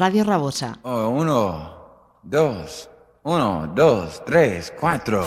Radio Rabosa. Oh, uno, dos, uno, dos, tres, cuatro.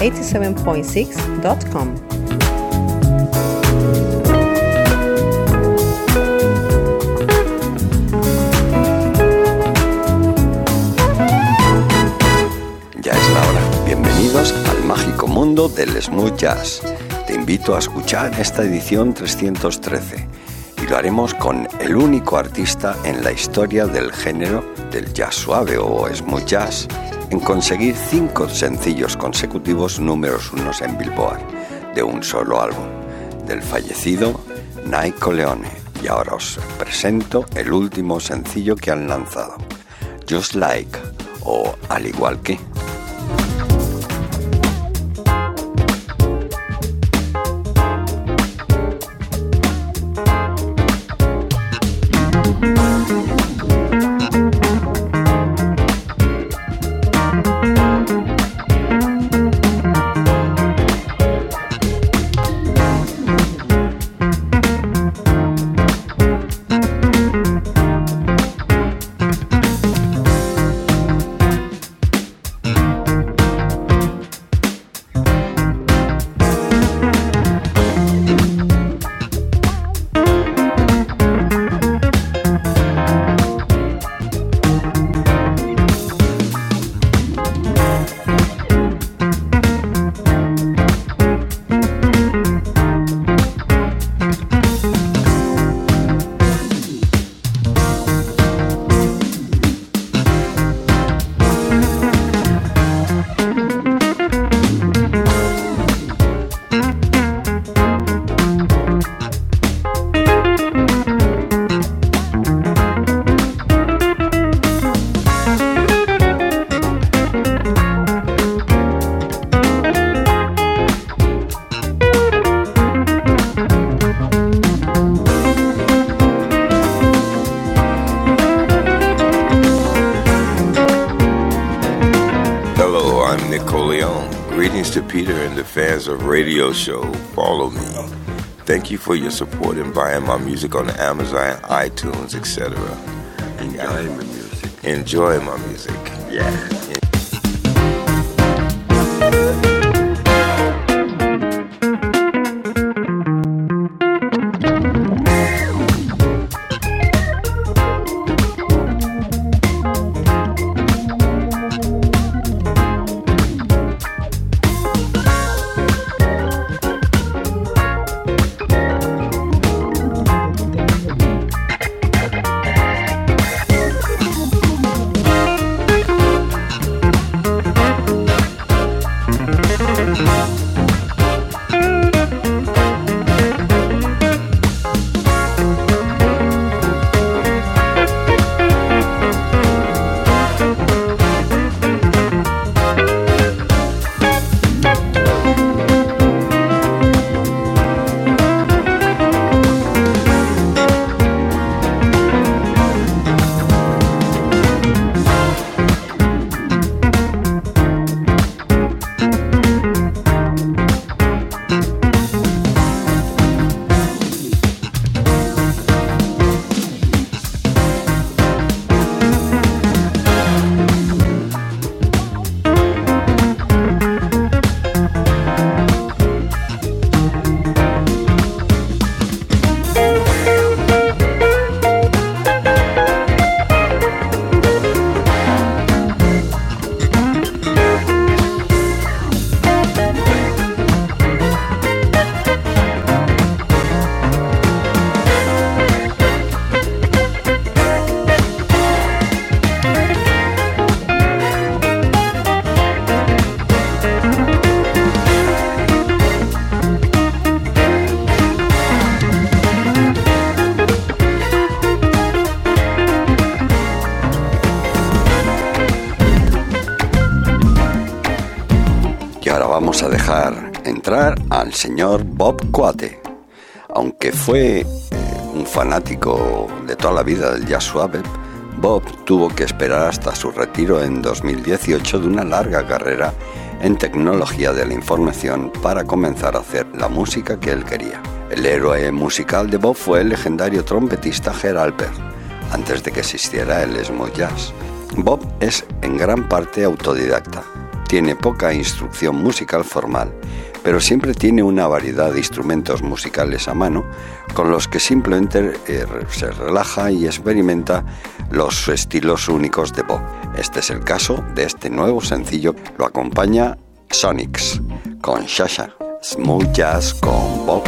www.followme87.6.com. Ya es la hora. Bienvenidos al mágico mundo del smooth jazz. Te invito a escuchar esta edición 313 y lo haremos con el único artista en la historia del género del jazz suave o smooth jazz en conseguir cinco sencillos consecutivos números unos en Billboard de un solo álbum, del fallecido Nico Leone. Y ahora os presento el último sencillo que han lanzado, Just Like o Al igual que. For your support in buying my music on Amazon, iTunes, etc. Enjoy my music. Enjoy my music. Yeah. Señor Bob Cuate. Aunque fue eh, un fanático de toda la vida del jazz suave, Bob tuvo que esperar hasta su retiro en 2018 de una larga carrera en tecnología de la información para comenzar a hacer la música que él quería. El héroe musical de Bob fue el legendario trompetista Gerald Alpert, antes de que existiera el smooth jazz. Bob es en gran parte autodidacta, tiene poca instrucción musical formal, pero siempre tiene una variedad de instrumentos musicales a mano con los que simplemente eh, se relaja y experimenta los estilos únicos de Bob. Este es el caso de este nuevo sencillo. Lo acompaña Sonics con Shasha, Smooth Jazz con Bob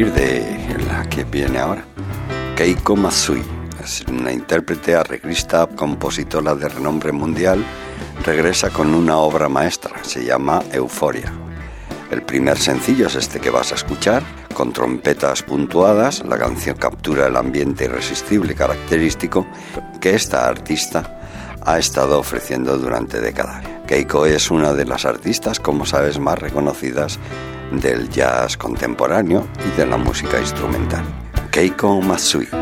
De la que viene ahora. Keiko Matsui es una intérprete, arreglista, compositora de renombre mundial. Regresa con una obra maestra, se llama Euforia. El primer sencillo es este que vas a escuchar, con trompetas puntuadas. La canción captura el ambiente irresistible característico que esta artista ha estado ofreciendo durante décadas. Keiko es una de las artistas, como sabes, más reconocidas del jazz contemporáneo y de la música instrumental. Keiko Matsui.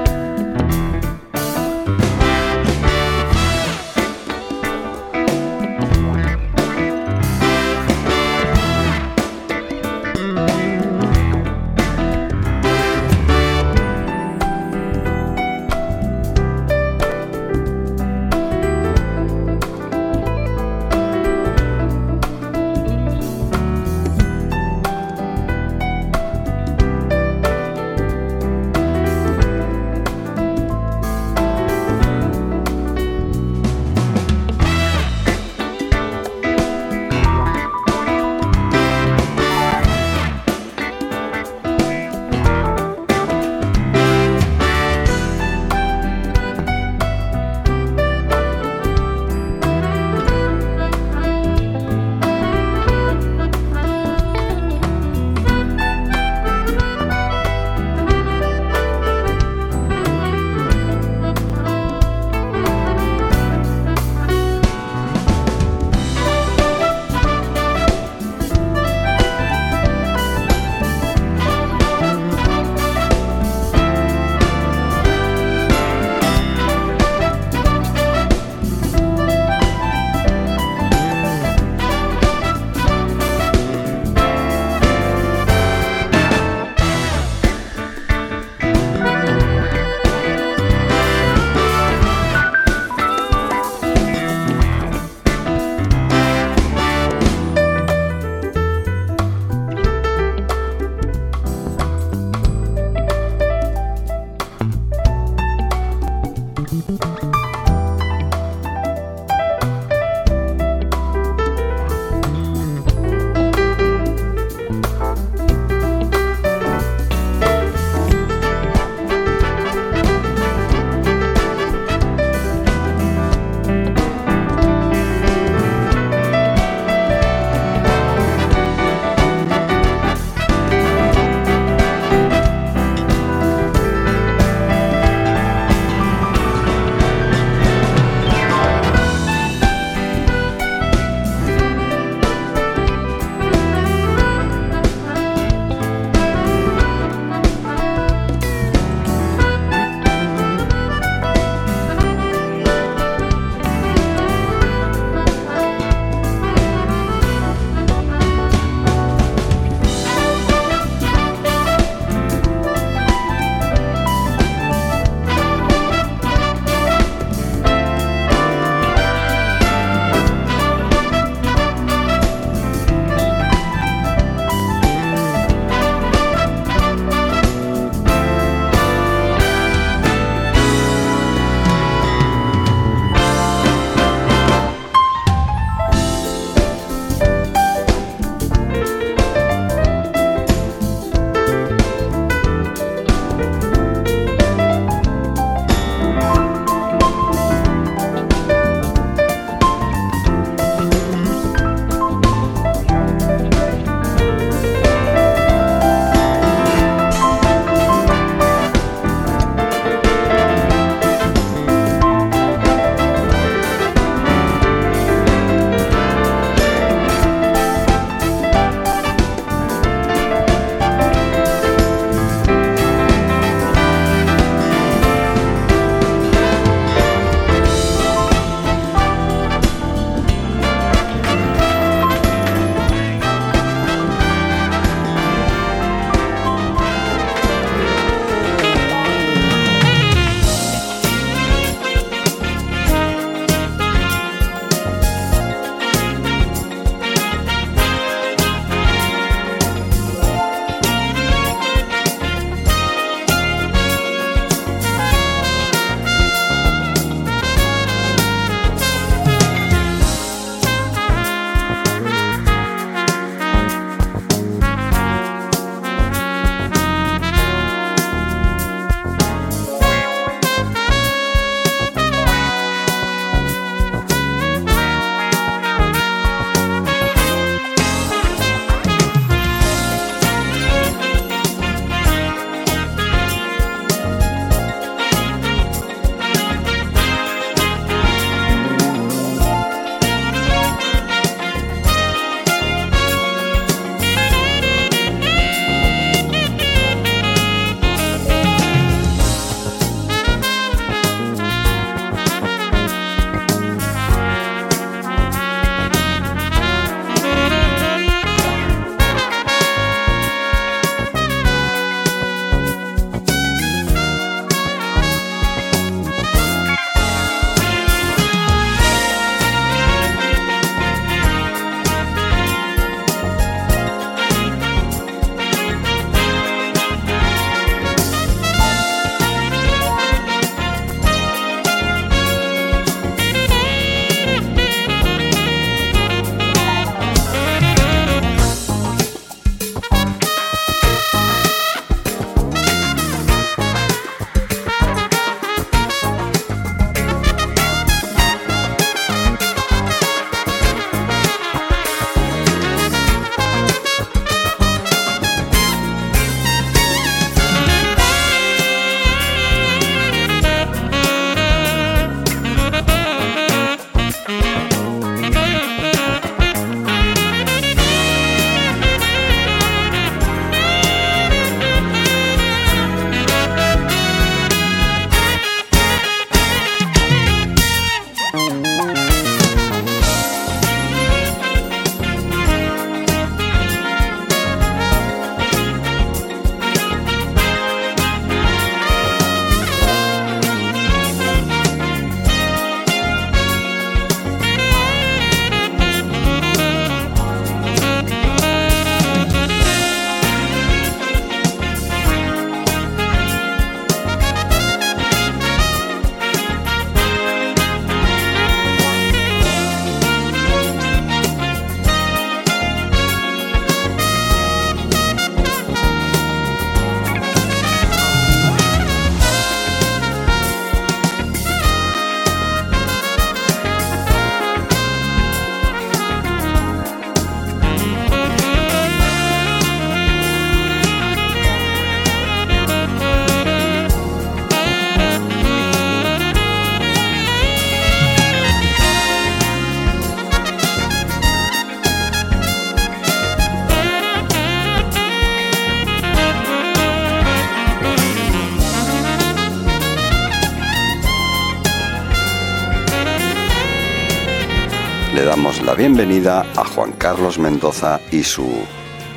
Juan Carlos Mendoza y su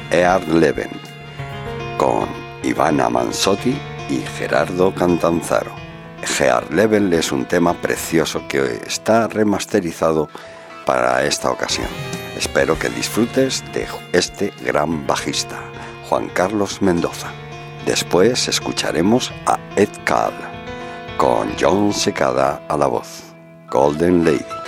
Ear Leven con Ivana Mansotti y Gerardo Cantanzaro. Gear Level es un tema precioso que está remasterizado para esta ocasión. Espero que disfrutes de este gran bajista, Juan Carlos Mendoza. Después escucharemos a Ed Call con John Secada a la voz, Golden Lady.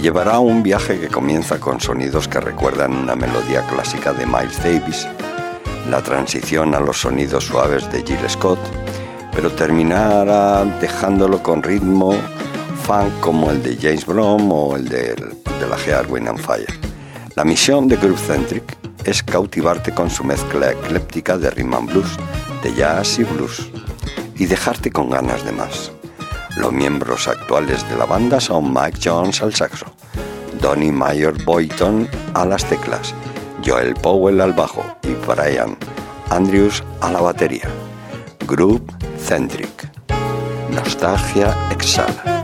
llevará a un viaje que comienza con sonidos que recuerdan una melodía clásica de Miles Davis, la transición a los sonidos suaves de Gil Scott, pero terminará dejándolo con ritmo funk como el de James Brom o el de, de la Gear Wind and Fire. La misión de Group Centric es cautivarte con su mezcla ecléptica de rhythm and blues, de jazz y blues, y dejarte con ganas de más. Los miembros actuales de la banda son Mike Jones al saxo, Donny Mayor Boyton a las teclas, Joel Powell al bajo y Brian Andrews a la batería. Group Centric. Nostalgia Exhala.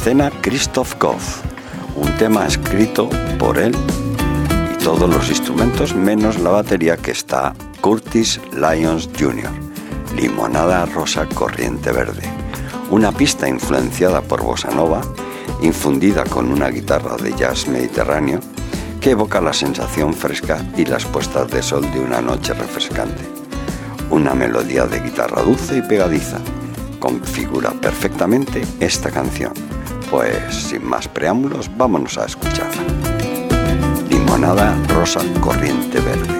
Escena Christoph Goff, un tema escrito por él y todos los instrumentos menos la batería que está Curtis Lyons Jr., Limonada Rosa Corriente Verde, una pista influenciada por Bossa Nova, infundida con una guitarra de jazz mediterráneo que evoca la sensación fresca y las puestas de sol de una noche refrescante. Una melodía de guitarra dulce y pegadiza configura perfectamente esta canción. Pues sin más preámbulos, vámonos a escucharla. Limonada rosa corriente verde.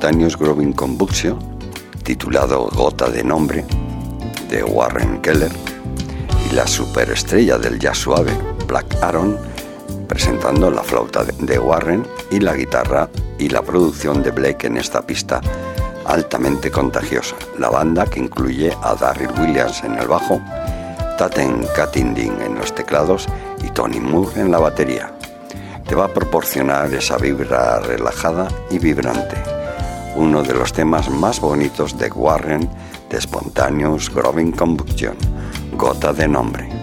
Growing Combustion, titulado Gota de Nombre, de Warren Keller, y la superestrella del jazz suave, Black Aaron, presentando la flauta de Warren y la guitarra y la producción de Blake en esta pista altamente contagiosa. La banda que incluye a Darryl Williams en el bajo, Taten Katinding en los teclados y Tony Moore en la batería te va a proporcionar esa vibra relajada y vibrante. Uno de los temas más bonitos de Warren de Spontaneous Growing Combustion, Gota de Nombre.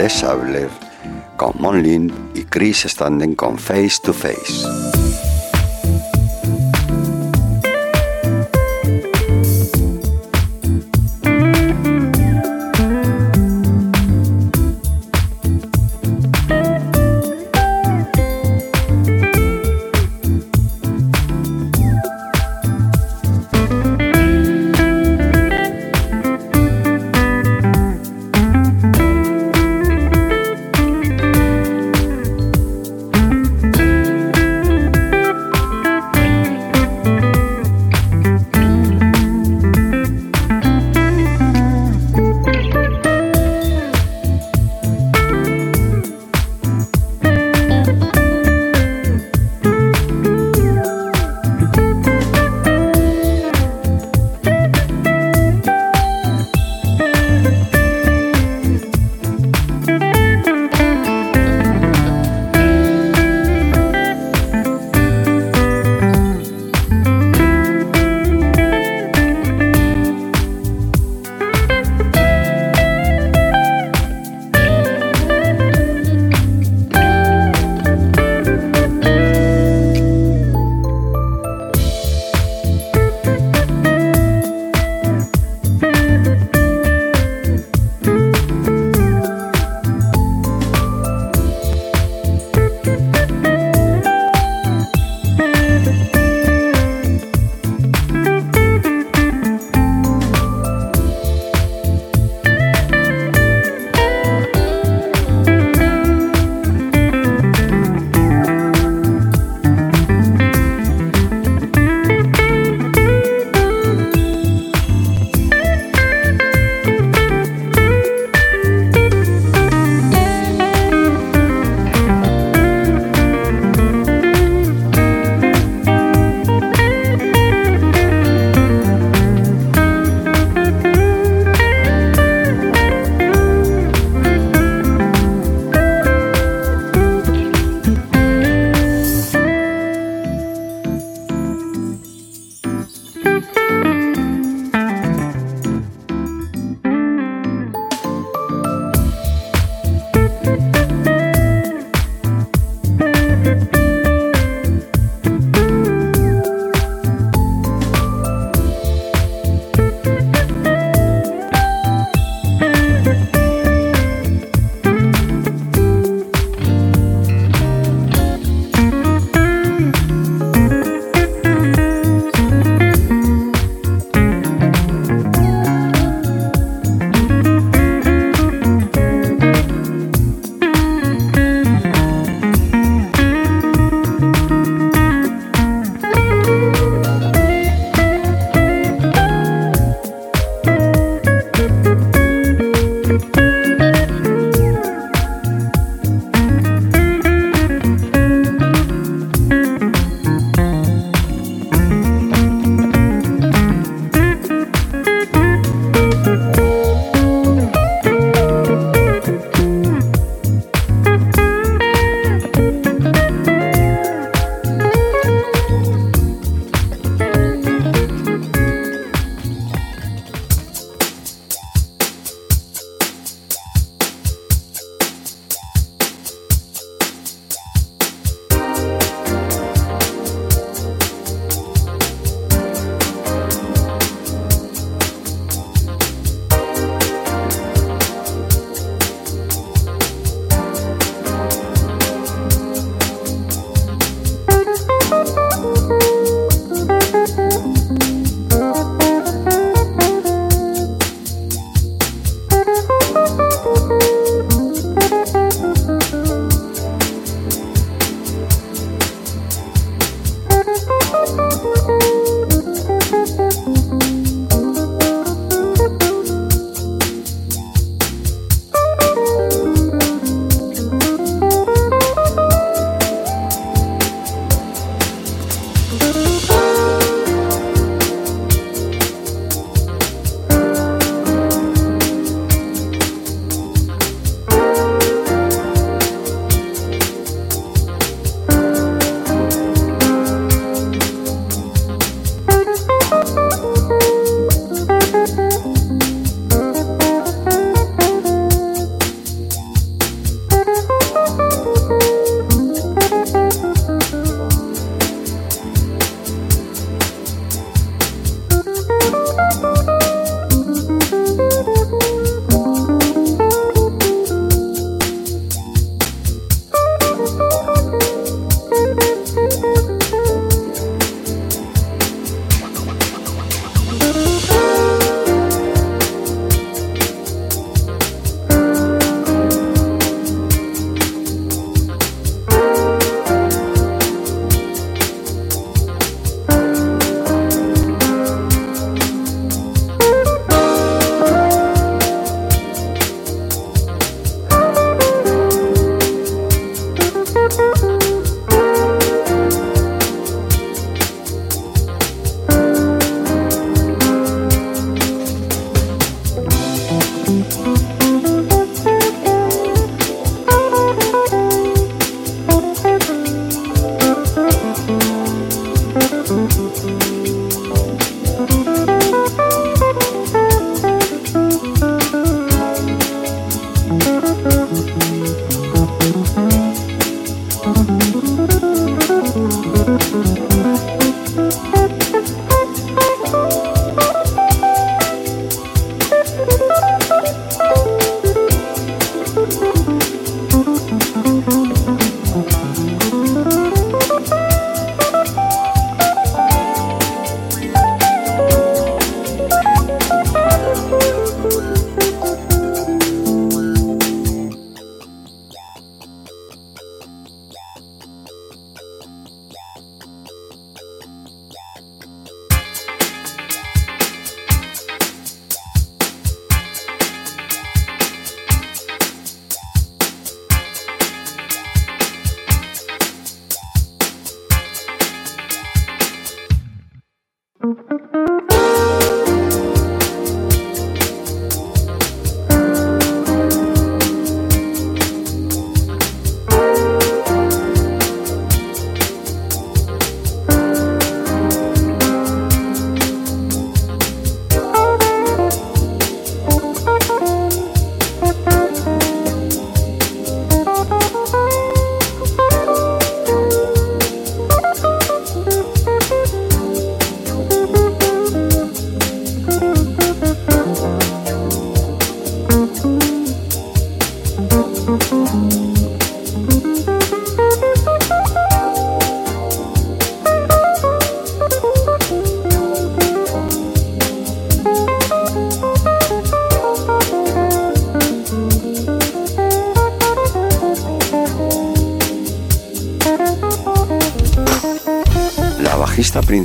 Les Abler con Monlin y Chris Standen con Face to Face.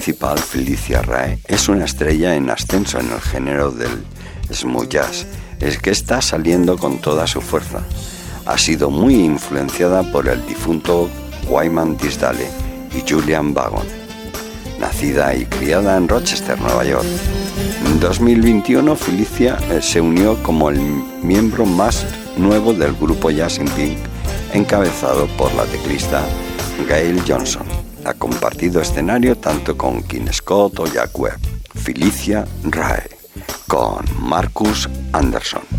Principal, Felicia Rae, es una estrella en ascenso en el género del smooth jazz. Es que está saliendo con toda su fuerza. Ha sido muy influenciada por el difunto Wyman Tisdale y Julian Vagon. Nacida y criada en Rochester, Nueva York. En 2021, Felicia eh, se unió como el miembro más nuevo del grupo Jazz in Pink, encabezado por la teclista Gail Johnson. Compartido escenario tanto con Kim Scott o Jack Webb. Felicia Rae con Marcus Anderson.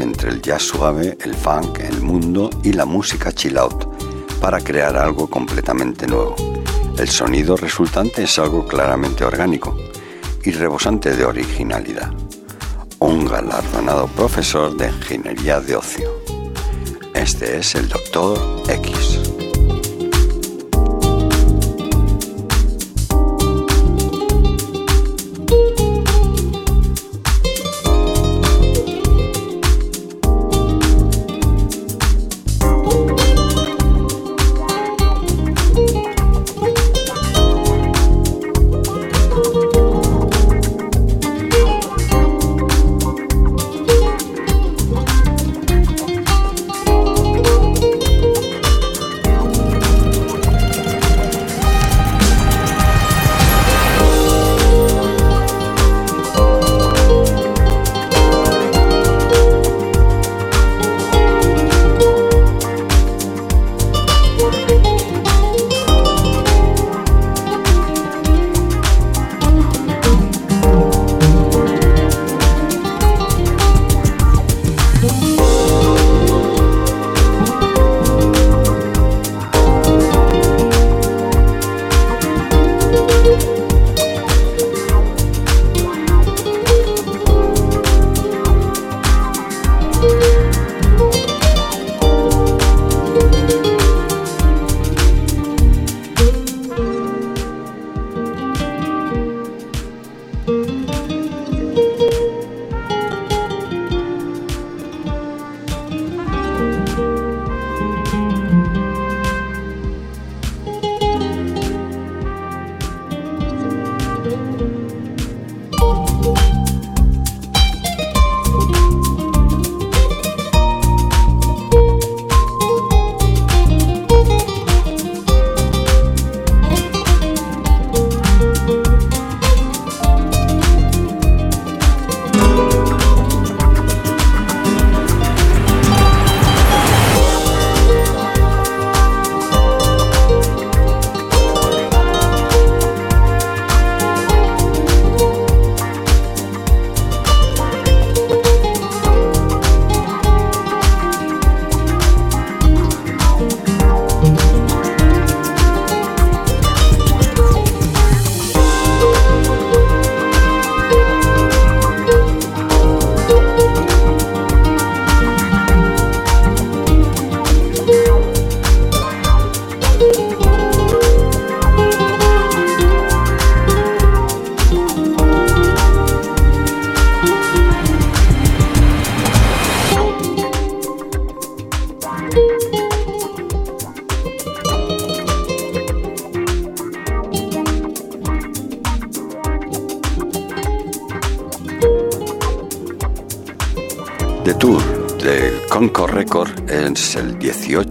Entre el jazz suave, el funk, el mundo y la música chill out para crear algo completamente nuevo. El sonido resultante es algo claramente orgánico y rebosante de originalidad. Un galardonado profesor de ingeniería de ocio. Este es el Doctor X.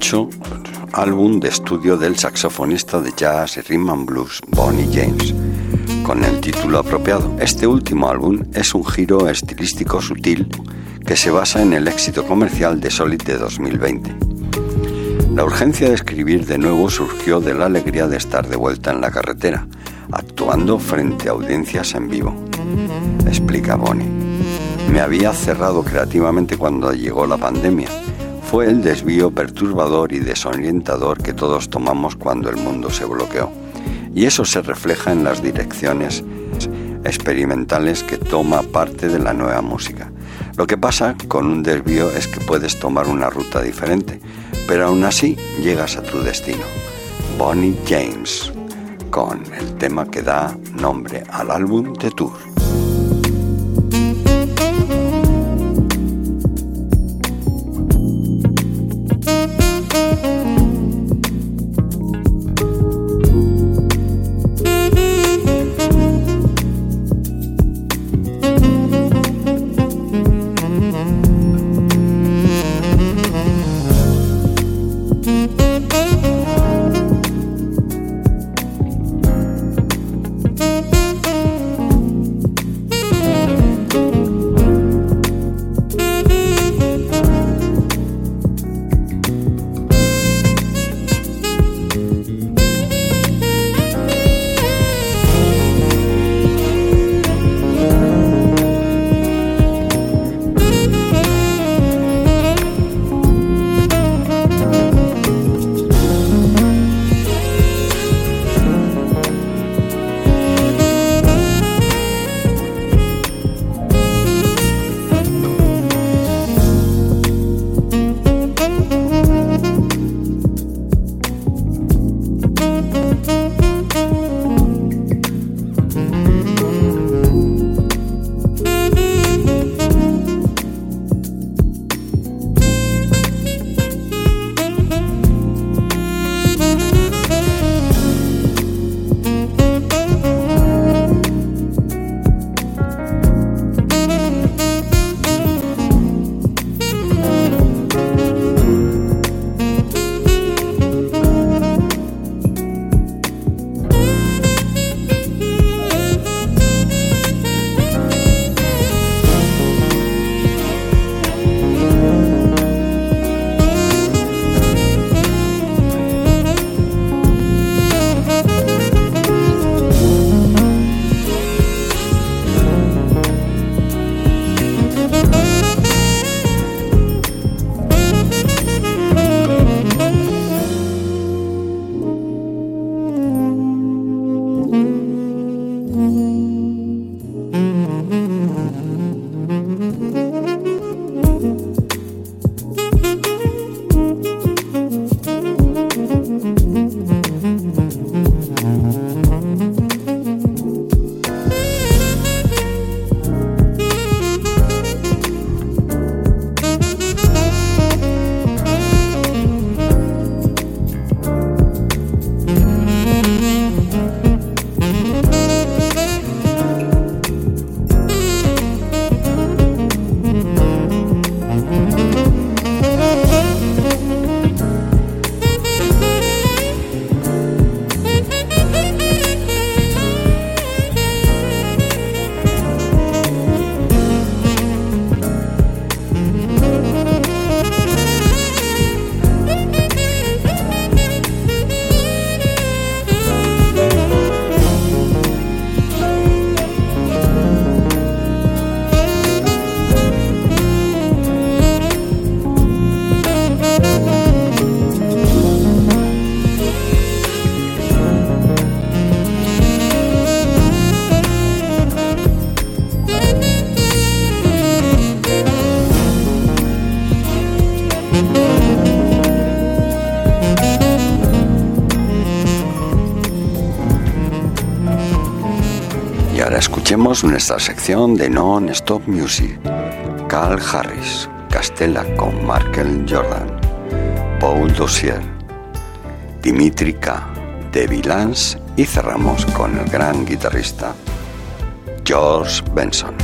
18 álbum de estudio del saxofonista de jazz y rhythm and blues Bonnie James, con el título apropiado. Este último álbum es un giro estilístico sutil que se basa en el éxito comercial de Solid de 2020. La urgencia de escribir de nuevo surgió de la alegría de estar de vuelta en la carretera, actuando frente a audiencias en vivo. Explica Bonnie. Me había cerrado creativamente cuando llegó la pandemia. Fue el desvío perturbador y desorientador que todos tomamos cuando el mundo se bloqueó. Y eso se refleja en las direcciones experimentales que toma parte de la nueva música. Lo que pasa con un desvío es que puedes tomar una ruta diferente, pero aún así llegas a tu destino. Bonnie James, con el tema que da nombre al álbum de Tour. Nuestra sección de Non-Stop Music. Carl Harris, Castella con Markel Jordan, Paul Dossier, Dimitri K, Debbie Lance y cerramos con el gran guitarrista George Benson.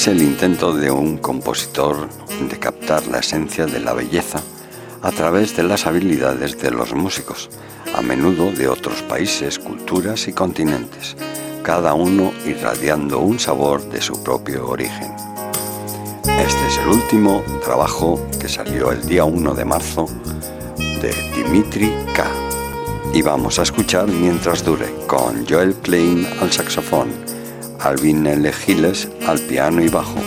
Es el intento de un compositor de captar la esencia de la belleza a través de las habilidades de los músicos, a menudo de otros países, culturas y continentes, cada uno irradiando un sabor de su propio origen. Este es el último trabajo que salió el día 1 de marzo de Dimitri K. Y vamos a escuchar mientras dure con Joel Klein al saxofón, Alvin L. Giles al piano y bajo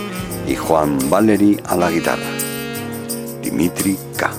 y Juan Valery a la guitarra. Dimitri K.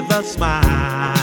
with a smile.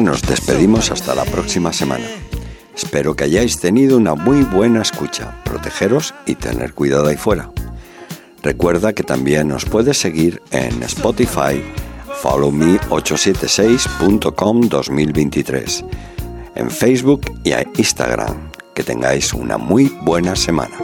nos despedimos hasta la próxima semana. Espero que hayáis tenido una muy buena escucha, protegeros y tener cuidado ahí fuera. Recuerda que también nos puedes seguir en Spotify, followme876.com 2023, en Facebook y en Instagram. Que tengáis una muy buena semana.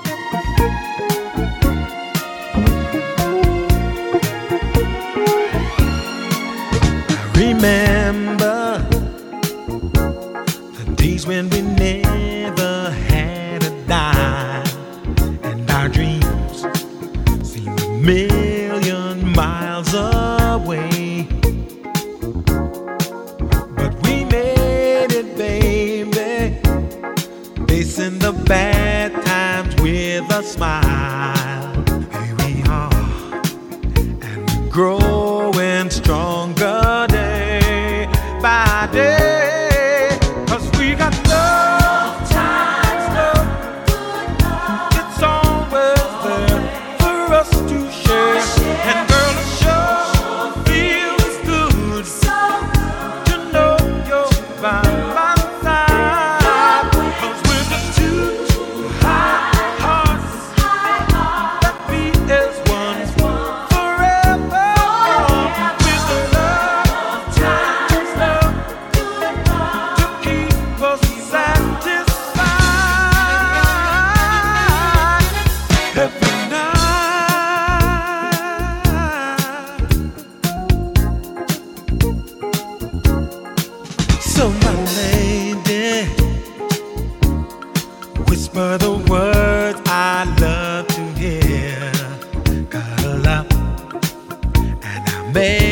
baby.